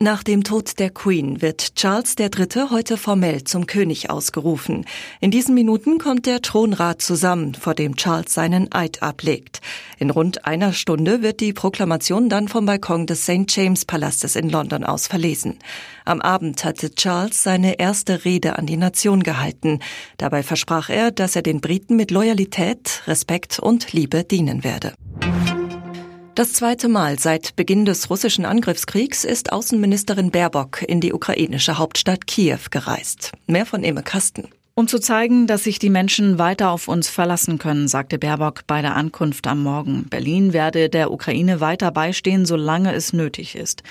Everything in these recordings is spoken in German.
Nach dem Tod der Queen wird Charles III. heute formell zum König ausgerufen. In diesen Minuten kommt der Thronrat zusammen, vor dem Charles seinen Eid ablegt. In rund einer Stunde wird die Proklamation dann vom Balkon des St. James Palastes in London aus verlesen. Am Abend hatte Charles seine erste Rede an die Nation gehalten. Dabei versprach er, dass er den Briten mit Loyalität, Respekt und Liebe dienen werde. Das zweite Mal seit Beginn des russischen Angriffskriegs ist Außenministerin Baerbock in die ukrainische Hauptstadt Kiew gereist. Mehr von Emme Kasten. Um zu zeigen, dass sich die Menschen weiter auf uns verlassen können, sagte Baerbock bei der Ankunft am Morgen. Berlin werde der Ukraine weiter beistehen, solange es nötig ist.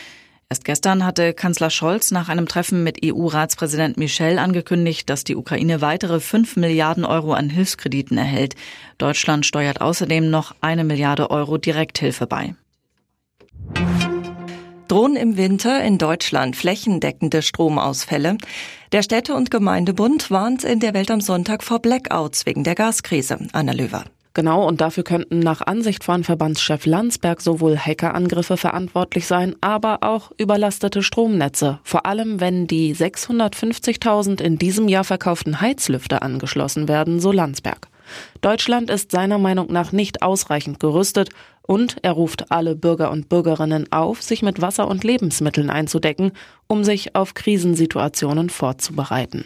Erst gestern hatte Kanzler Scholz nach einem Treffen mit EU-Ratspräsident Michel angekündigt, dass die Ukraine weitere 5 Milliarden Euro an Hilfskrediten erhält. Deutschland steuert außerdem noch eine Milliarde Euro Direkthilfe bei. Drohen im Winter in Deutschland flächendeckende Stromausfälle. Der Städte- und Gemeindebund warnt in der Welt am Sonntag vor Blackouts wegen der Gaskrise. Anna Löwer. Genau, und dafür könnten nach Ansicht von Verbandschef Landsberg sowohl Hackerangriffe verantwortlich sein, aber auch überlastete Stromnetze. Vor allem, wenn die 650.000 in diesem Jahr verkauften Heizlüfter angeschlossen werden, so Landsberg. Deutschland ist seiner Meinung nach nicht ausreichend gerüstet und er ruft alle Bürger und Bürgerinnen auf, sich mit Wasser und Lebensmitteln einzudecken, um sich auf Krisensituationen vorzubereiten.